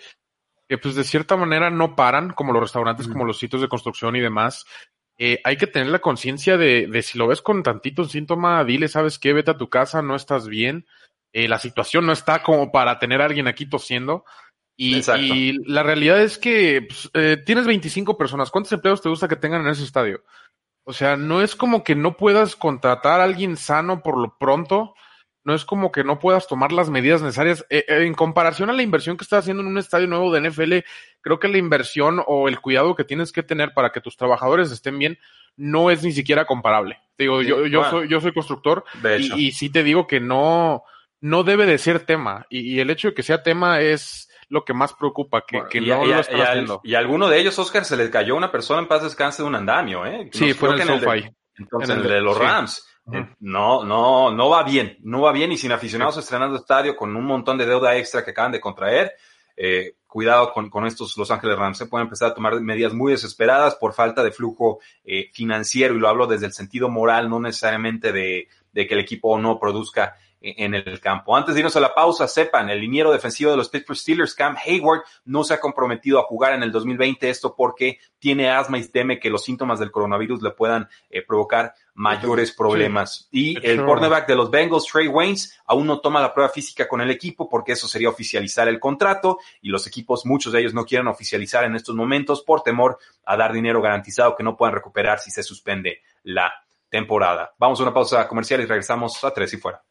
que, pues de cierta manera no paran, como los restaurantes, como los sitios de construcción y demás. Eh, hay que tener la conciencia de, de si lo ves con tantito síntoma, dile, ¿sabes qué? Vete a tu casa, no estás bien. Eh, la situación no está como para tener a alguien aquí tosiendo. Y, y la realidad es que pues, eh, tienes 25 personas. ¿Cuántos empleados te gusta que tengan en ese estadio? O sea, no es como que no puedas contratar a alguien sano por lo pronto. No es como que no puedas tomar las medidas necesarias. Eh, eh, en comparación a la inversión que estás haciendo en un estadio nuevo de NFL, creo que la inversión o el cuidado que tienes que tener para que tus trabajadores estén bien no es ni siquiera comparable. digo, yo, yo, soy, yo soy constructor y, y, sí te digo que no, no debe de ser tema. y el hecho de que sea tema es lo que más preocupa, que, que no lo están haciendo. Y a alguno de ellos, Oscar, se les cayó una persona en paz descanse de un andamio, ¿eh? Sí, fue en el, de, Entonces, el, de los Rams. Eh, no, no, no va bien, no va bien y sin aficionados estrenando estadio con un montón de deuda extra que acaban de contraer, eh, cuidado con, con, estos Los Ángeles Rams. Se pueden empezar a tomar medidas muy desesperadas por falta de flujo eh, financiero y lo hablo desde el sentido moral, no necesariamente de, de que el equipo no produzca en el campo. Antes de irnos a la pausa, sepan, el liniero defensivo de los Pittsburgh Steelers, Cam Hayward, no se ha comprometido a jugar en el 2020, esto porque tiene asma y teme que los síntomas del coronavirus le puedan eh, provocar mayores problemas. Y el cornerback de los Bengals, Trey Waynes, aún no toma la prueba física con el equipo porque eso sería oficializar el contrato y los equipos, muchos de ellos no quieren oficializar en estos momentos por temor a dar dinero garantizado que no puedan recuperar si se suspende la temporada. Vamos a una pausa comercial y regresamos a tres y fuera.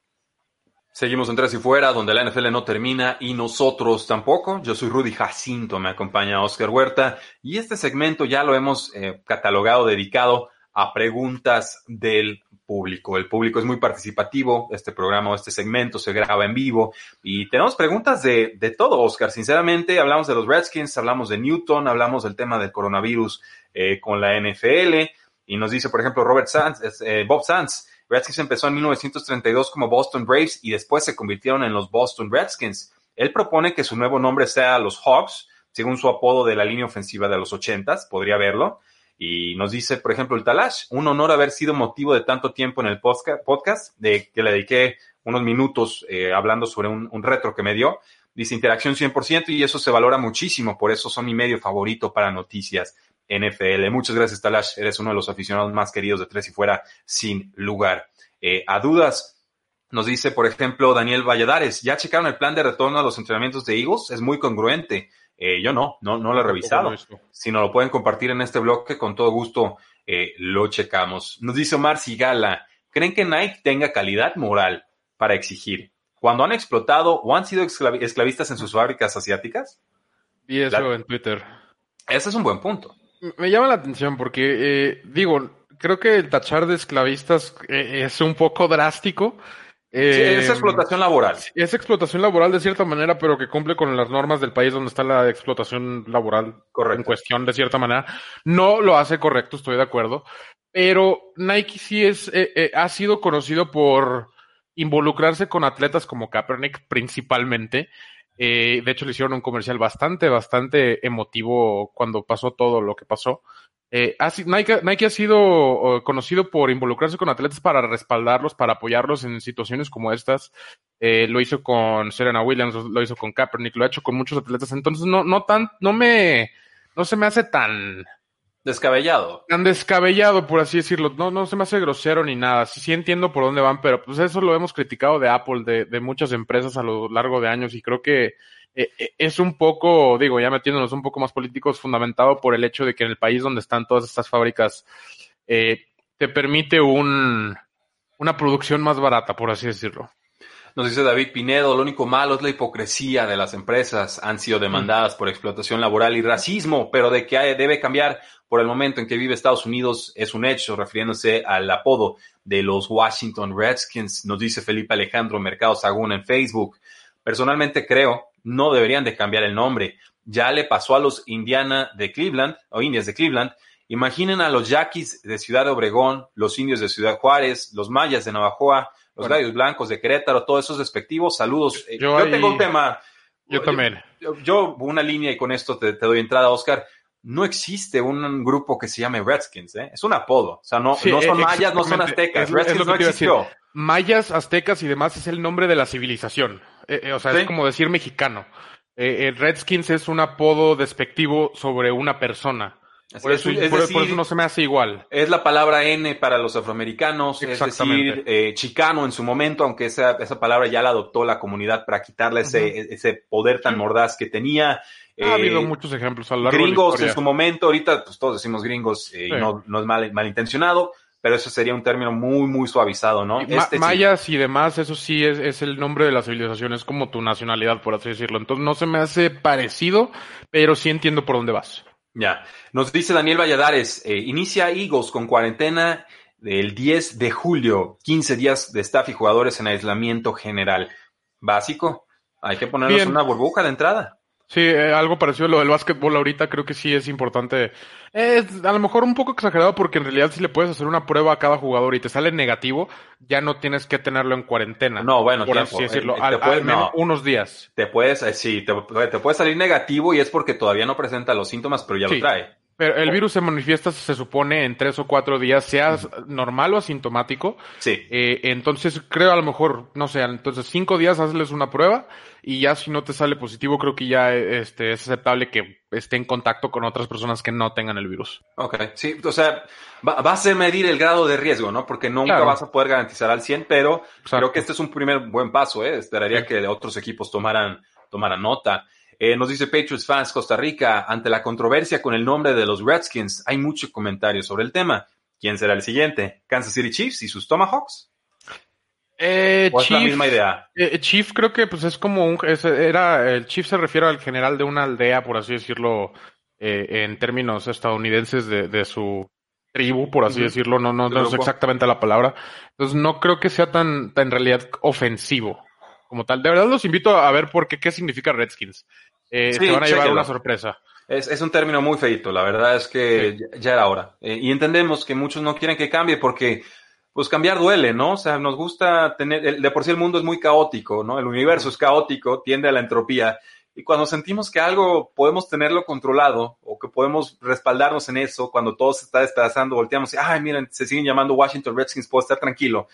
Seguimos en Tres y Fuera, donde la NFL no termina y nosotros tampoco. Yo soy Rudy Jacinto, me acompaña Oscar Huerta y este segmento ya lo hemos eh, catalogado, dedicado a preguntas del público. El público es muy participativo, este programa o este segmento se graba en vivo y tenemos preguntas de, de todo, Oscar. Sinceramente, hablamos de los Redskins, hablamos de Newton, hablamos del tema del coronavirus eh, con la NFL y nos dice, por ejemplo, Robert Sands, eh, Bob Sands, Redskins empezó en 1932 como Boston Braves y después se convirtieron en los Boston Redskins. Él propone que su nuevo nombre sea los Hawks, según su apodo de la línea ofensiva de los ochentas, podría verlo. Y nos dice, por ejemplo, el Talash, un honor haber sido motivo de tanto tiempo en el podcast, de que le dediqué unos minutos eh, hablando sobre un, un, retro que me dio. Dice interacción 100% y eso se valora muchísimo, por eso son mi medio favorito para noticias. NFL. Muchas gracias, Talash. Eres uno de los aficionados más queridos de Tres y Fuera, sin lugar eh, a dudas. Nos dice, por ejemplo, Daniel Valladares, ¿ya checaron el plan de retorno a los entrenamientos de Eagles? Es muy congruente. Eh, yo no, no, no lo he revisado. Si no lo pueden compartir en este bloque, con todo gusto eh, lo checamos. Nos dice Omar Sigala, ¿creen que Nike tenga calidad moral para exigir? Cuando han explotado o han sido esclavistas en sus fábricas asiáticas? Y eso en Twitter. Ese es un buen punto me llama la atención porque, eh, digo, creo que el tachar de esclavistas eh, es un poco drástico. Eh, es explotación laboral. Es explotación laboral de cierta manera, pero que cumple con las normas del país donde está la explotación laboral en cuestión de cierta manera. No lo hace correcto, estoy de acuerdo. Pero Nike sí es, ha sido conocido por involucrarse con atletas como Kaepernick principalmente. Eh, de hecho, le hicieron un comercial bastante, bastante emotivo cuando pasó todo lo que pasó. Eh, Nike, ha sido conocido por involucrarse con atletas para respaldarlos, para apoyarlos en situaciones como estas. Eh, lo hizo con Serena Williams, lo hizo con Kaepernick, lo ha hecho con muchos atletas. Entonces, no, no tan, no me, no se me hace tan, Descabellado. Tan descabellado, por así decirlo. No, no se me hace grosero ni nada. Sí, sí entiendo por dónde van, pero pues eso lo hemos criticado de Apple, de, de muchas empresas a lo largo de años y creo que eh, eh, es un poco, digo, ya metiéndonos un poco más políticos, fundamentado por el hecho de que en el país donde están todas estas fábricas eh, te permite un, una producción más barata, por así decirlo. Nos dice David Pinedo, lo único malo es la hipocresía de las empresas. Han sido demandadas por explotación laboral y racismo, pero de que debe cambiar por el momento en que vive Estados Unidos es un hecho, refiriéndose al apodo de los Washington Redskins, nos dice Felipe Alejandro Mercado Sagún en Facebook. Personalmente creo, no deberían de cambiar el nombre. Ya le pasó a los Indiana de Cleveland, o Indias de Cleveland. Imaginen a los Yaquis de Ciudad de Obregón, los indios de Ciudad Juárez, los mayas de Navajoa, los radios blancos de Querétaro, todos esos despectivos. Saludos. Yo, tengo un tema. Yo, también. Yo, una línea y con esto te, doy entrada, Oscar. No existe un grupo que se llame Redskins, ¿eh? Es un apodo. O sea, no, no son mayas, no son aztecas. Redskins no existió. Mayas, aztecas y demás es el nombre de la civilización. Eh, eh, o sea, es como decir mexicano. Eh, Redskins es un apodo despectivo sobre una persona. Por eso, no se me hace igual. Es la palabra N para los afroamericanos, es decir, eh, chicano en su momento, aunque esa, esa palabra ya la adoptó la comunidad para quitarle ese, ese poder tan mordaz que tenía. Ha habido eh, muchos ejemplos a lo largo Gringos en su momento, ahorita pues todos decimos gringos y no, no es mal, malintencionado, pero eso sería un término muy, muy suavizado, ¿no? Este mayas y demás, eso sí es, es, el nombre de la civilización, es como tu nacionalidad, por así decirlo. Entonces no se me hace parecido, pero sí entiendo por dónde vas. Ya, nos dice Daniel Valladares, eh, inicia Eagles con cuarentena del 10 de julio, 15 días de staff y jugadores en aislamiento general. Básico, hay que ponernos una burbuja de entrada. Sí, eh, algo parecido a lo del básquetbol ahorita, creo que sí es importante. Es a lo mejor un poco exagerado porque en realidad si le puedes hacer una prueba a cada jugador y te sale negativo, ya no tienes que tenerlo en cuarentena. No, bueno, por así decirlo, eh, al, menos unos días. Te puedes, eh, sí, te, puede salir negativo y es porque todavía no presenta los síntomas, pero ya lo trae. Pero el virus se manifiesta, se supone, en tres o cuatro días, seas normal o asintomático. Sí. Eh, entonces, creo a lo mejor, no sé, entonces cinco días hazles una prueba y ya si no te sale positivo, creo que ya este, es aceptable que esté en contacto con otras personas que no tengan el virus. Ok, sí, o sea, va, vas a medir el grado de riesgo, ¿no? Porque nunca vas a poder garantizar al 100, pero creo que este es un primer buen paso, ¿eh? Esperaría que otros equipos tomaran, tomaran nota. Eh, nos dice Patriots Fans Costa Rica, ante la controversia con el nombre de los Redskins, hay mucho comentario sobre el tema. ¿Quién será el siguiente? ¿Kansas City Chiefs y sus Tomahawks? Eh, ¿O es la misma idea? Eh, Chief creo que pues es como un... era, el Chief se refiere al general de una aldea, por así decirlo, eh, en términos estadounidenses de, de su tribu, por así decirlo, no, no, no es exactamente la palabra. Entonces no creo que sea tan, tan en realidad ofensivo como tal. De verdad los invito a ver por qué, qué significa Redskins. Eh, te van a llevar una sorpresa. Es, es, un término muy feito, la verdad es que ya, era hora. Eh, y entendemos que muchos no quieren que cambie porque, pues cambiar duele, ¿no? O sea, nos gusta tener, de por sí el mundo es muy caótico, ¿no? El universo es caótico, tiende a la entropía. Y cuando sentimos que algo podemos tenerlo controlado o que podemos respaldarnos en eso, cuando todo se está despedazando, volteamos y, ay, miren, se siguen llamando Washington Redskins, puedo estar tranquilo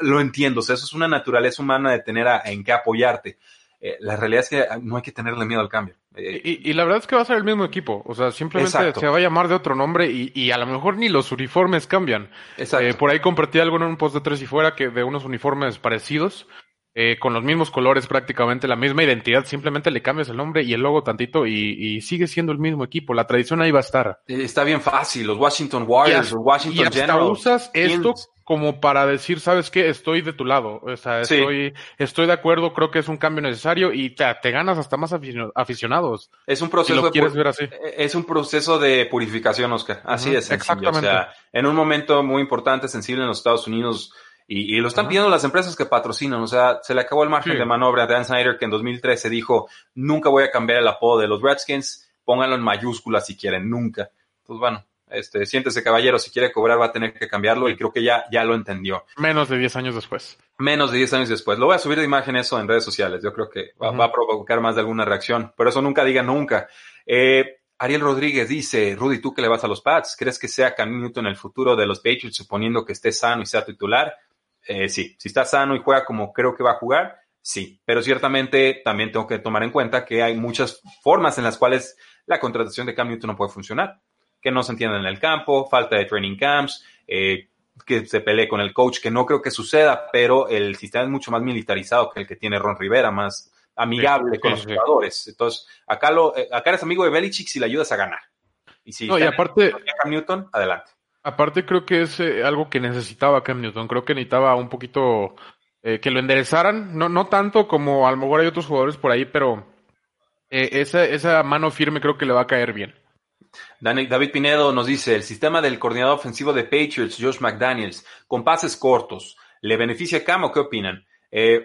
lo entiendo, o sea, eso es una naturaleza humana de tener en qué apoyarte. Eh, la realidad es que no hay que tenerle miedo al cambio. Eh, y, la verdad es que va a ser el mismo equipo, o sea, simplemente se va a llamar de otro nombre y, a lo mejor ni los uniformes cambian. Eh, por ahí compartí algo en un post de tres y fuera que de unos uniformes parecidos eh, con los mismos colores prácticamente, la misma identidad, simplemente le cambias el nombre y el logo tantito y, sigue siendo el mismo equipo. La tradición ahí va a estar. Está bien fácil, los Washington Warriors, los Washington y hasta usas esto como para decir, ¿sabes qué? Estoy de tu lado. O sea, estoy, estoy de acuerdo, creo que es un cambio necesario y te, te ganas hasta más aficionados. Es un proceso quieres ver así. Eh, es un proceso de purificación, Oscar. Así es. Exactamente. O sea, en un momento muy importante, sensible en los Estados Unidos, y, lo están pidiendo las empresas que patrocinan. O sea, se le acabó el margen de maniobra a Dan Snyder, que en 2013 dijo, nunca voy a cambiar el apodo de los Redskins, pónganlo en mayúsculas si quieren, nunca. Pues bueno, este, siéntese caballero, si quiere cobrar va a tener que cambiarlo y creo que ya, ya lo entendió. Menos de 10 años después. Menos de 10 años después. Lo voy a subir de imagen eso en redes sociales. Yo creo que va, a provocar más de alguna reacción. Pero eso nunca diga nunca. Eh, Ariel Rodríguez dice, Rudy, ¿tú que le vas a los Pats? ¿Crees que sea Cam Newton el futuro de los Patriots suponiendo que esté sano y sea titular? Eh, sí, si está sano y juega como creo que va a jugar, sí, pero ciertamente también tengo que tomar en cuenta que hay muchas formas en las cuales la contratación de Cam Newton no puede funcionar, que no se entienda en el campo, falta de training camps, eh, que se pelee con el coach, que no creo que suceda, pero el sistema es mucho más militarizado que el que tiene Ron Rivera, más amigable con los jugadores. Entonces, acá, lo, eh, acá eres amigo de Belichick si le ayudas a ganar. Y si no, y aparte, Cam Newton, adelante. Aparte creo que es eh, algo que necesitaba Cam Newton. Creo que necesitaba un poquito eh, que lo enderezaran. No, no tanto como a lo mejor hay otros jugadores por ahí, pero eh, esa, esa mano firme creo que le va a caer bien. David Pinedo nos dice, el sistema del coordinador ofensivo de Patriots, Josh McDaniels, con pases cortos, ¿le beneficia a Cam o qué opinan?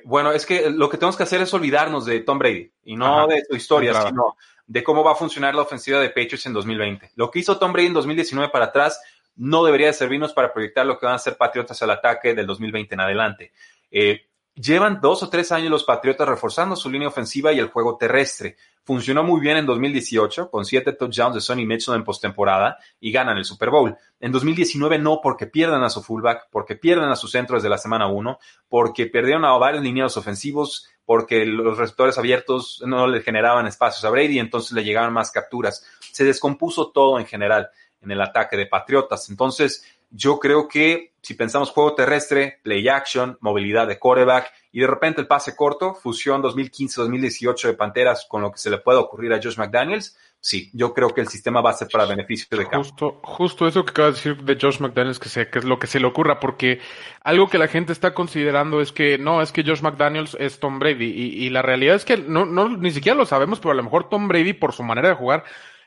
bueno, es que lo que tenemos que hacer es olvidarnos de Tom Brady y no de su historia, sino de cómo va a funcionar la ofensiva de Patriots en 2020. Lo que hizo Tom Brady en 2019 para atrás no debería servirnos para proyectar lo que van a ser Patriotas al ataque del 2020 en adelante. Eh, Llevan dos o tres años los Patriotas reforzando su línea ofensiva y el juego terrestre. Funcionó muy bien en 2018 con siete touchdowns de Sonny Mitchell en postemporada y ganan el Super Bowl. En 2019 no, porque pierden a su fullback, porque pierden a su centro desde la semana 1, porque perdieron a varios lineados ofensivos, porque los receptores abiertos no le generaban espacios a Brady, entonces le llegaban más capturas. Se descompuso todo en general en el ataque de Patriotas. Entonces, yo creo que si pensamos juego terrestre, play action, movilidad de quarterback y de repente el pase corto, fusión 2015-2018 de Panteras con lo que se le puede ocurrir a Josh McDaniels, sí, yo creo que el sistema va a ser para beneficio de campo. Justo, justo eso que acaba de decir de Josh McDaniels, que, sé, que es lo que se le ocurra, porque algo que la gente está considerando es que no, es que Josh McDaniels es Tom Brady, y, y la realidad es que no, no, ni siquiera lo sabemos, pero a lo mejor Tom Brady, por su manera de jugar,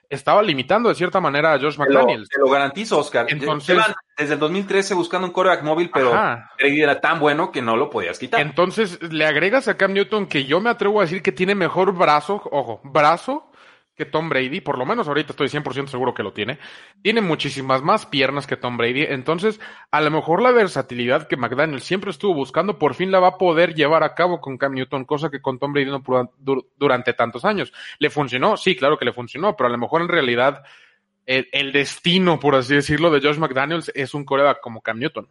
estaba limitando de cierta manera a Josh McDaniels. Te lo, garantizo, Oscar. Entonces, desde el 2013 buscando un coreback móvil, pero Brady era tan bueno que no lo podías quitar. Entonces, le agregas a Cam Newton que yo me atrevo a decir que tiene mejor brazo, ojo, brazo que Tom Brady, por lo menos ahorita estoy 100% seguro que lo tiene, tiene muchísimas más piernas que Tom Brady, entonces a lo mejor la versatilidad que McDaniel siempre estuvo buscando por fin la va a poder llevar a cabo con Cam Newton, cosa que con Tom Brady no durante tantos años. ¿Le funcionó? Sí, claro que le funcionó, pero a lo mejor en realidad el, el destino, por así decirlo, de Josh McDaniels es un coreback como Cam Newton.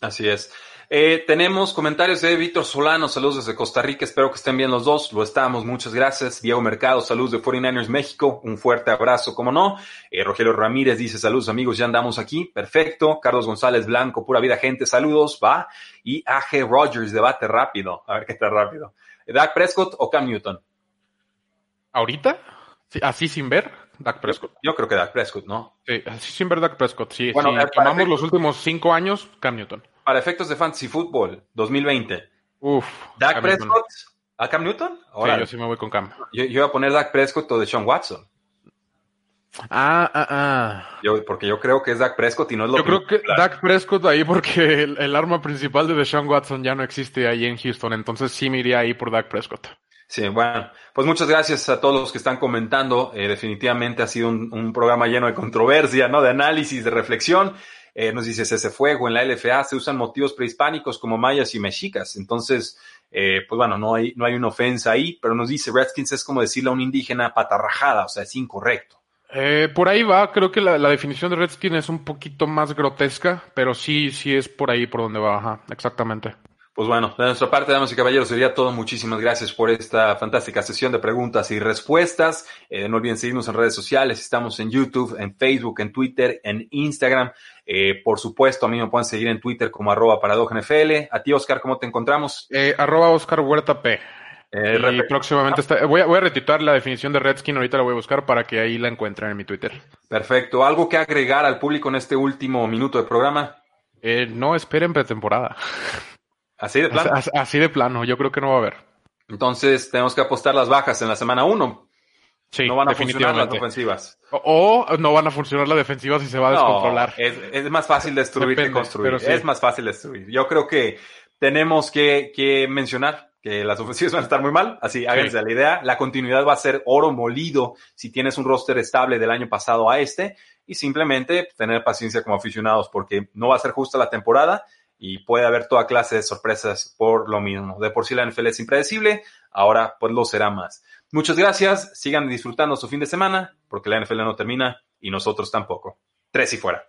Así es. Eh, tenemos comentarios de Víctor Solano, saludos desde Costa Rica, espero que estén bien los dos, lo estamos, muchas gracias. Diego Mercado, saludos de 49ers México, un fuerte abrazo, como no. Eh, Rogelio Ramírez dice saludos amigos, ya andamos aquí, perfecto. Carlos González Blanco, pura vida gente, saludos, va. Y AG Rogers, debate rápido, a ver qué está rápido. ¿Dak Prescott o Cam Newton? ¿Ahorita? ¿Así sin ver? Dak Prescott. Yo, creo que Dak Prescott, ¿no? Sí, ver Dak Prescott, sí. Bueno, si tomamos los últimos cinco años, Cam Newton para efectos de Fantasy Football 2020. Uf. Dak Prescott a Cam Newton. Ahora, sí, yo sí me voy con Cam. Yo, yo, voy a poner Dak Prescott o de Sean Watson. Ah, ah, ah. Yo, porque yo creo que es Dak Prescott y no es lo Yo creo que Dak Prescott ahí porque el, arma principal de Deshaun Watson ya no existe ahí en Houston, entonces sí me iría ahí por Dak Prescott. Sí, bueno, pues muchas gracias a todos los que están comentando. Eh, definitivamente ha sido un, programa lleno de controversia, ¿no? De análisis, de reflexión. Eh, nos dice ese fuego en la LFA se usan motivos prehispánicos como mayas y mexicas. Entonces, eh, pues bueno, no hay, no hay una ofensa ahí, pero nos dice Redskins es como decirle a un indígena patarrajada, o sea, es incorrecto. Eh, por ahí va, creo que la, definición de Redskin es un poquito más grotesca, pero sí, sí es por ahí por donde va, Ajá, exactamente. Pues bueno, de nuestra parte, damas y caballeros, sería todo. Muchísimas gracias por esta fantástica sesión de preguntas y respuestas. Eh, no olviden seguirnos en redes sociales. Estamos en YouTube, en Facebook, en Twitter, en Instagram. Eh, por supuesto, a mí me pueden seguir en Twitter como arroba NFL. A ti, Oscar, ¿cómo te encontramos? Eh, arroba Oscar Huerta P. y próximamente voy, a, voy a la definición de Redskin, ahorita la voy a buscar para que ahí la encuentren en mi Twitter. Perfecto. ¿Algo que agregar al público en este último minuto de programa? no esperen pretemporada. Así de plano. Así, de plano, yo creo que no va a haber. Entonces tenemos que apostar las bajas en la semana 1. Sí, no van a funcionar las ofensivas. O, no van a funcionar las defensivas y se va a descontrolar. Es, más fácil destruir que construir. Es más fácil destruir. Yo creo que tenemos que, mencionar que las ofensivas van a estar muy mal, así háganse la idea. La continuidad va a ser oro molido si tienes un roster estable del año pasado a este y simplemente tener paciencia como aficionados porque no va a ser justa la temporada y puede haber toda clase de sorpresas por lo mismo. De por sí la NFL es impredecible, ahora pues lo será más. Muchas gracias, sigan disfrutando su fin de semana, porque la NFL no termina y nosotros tampoco. Tres y fuera.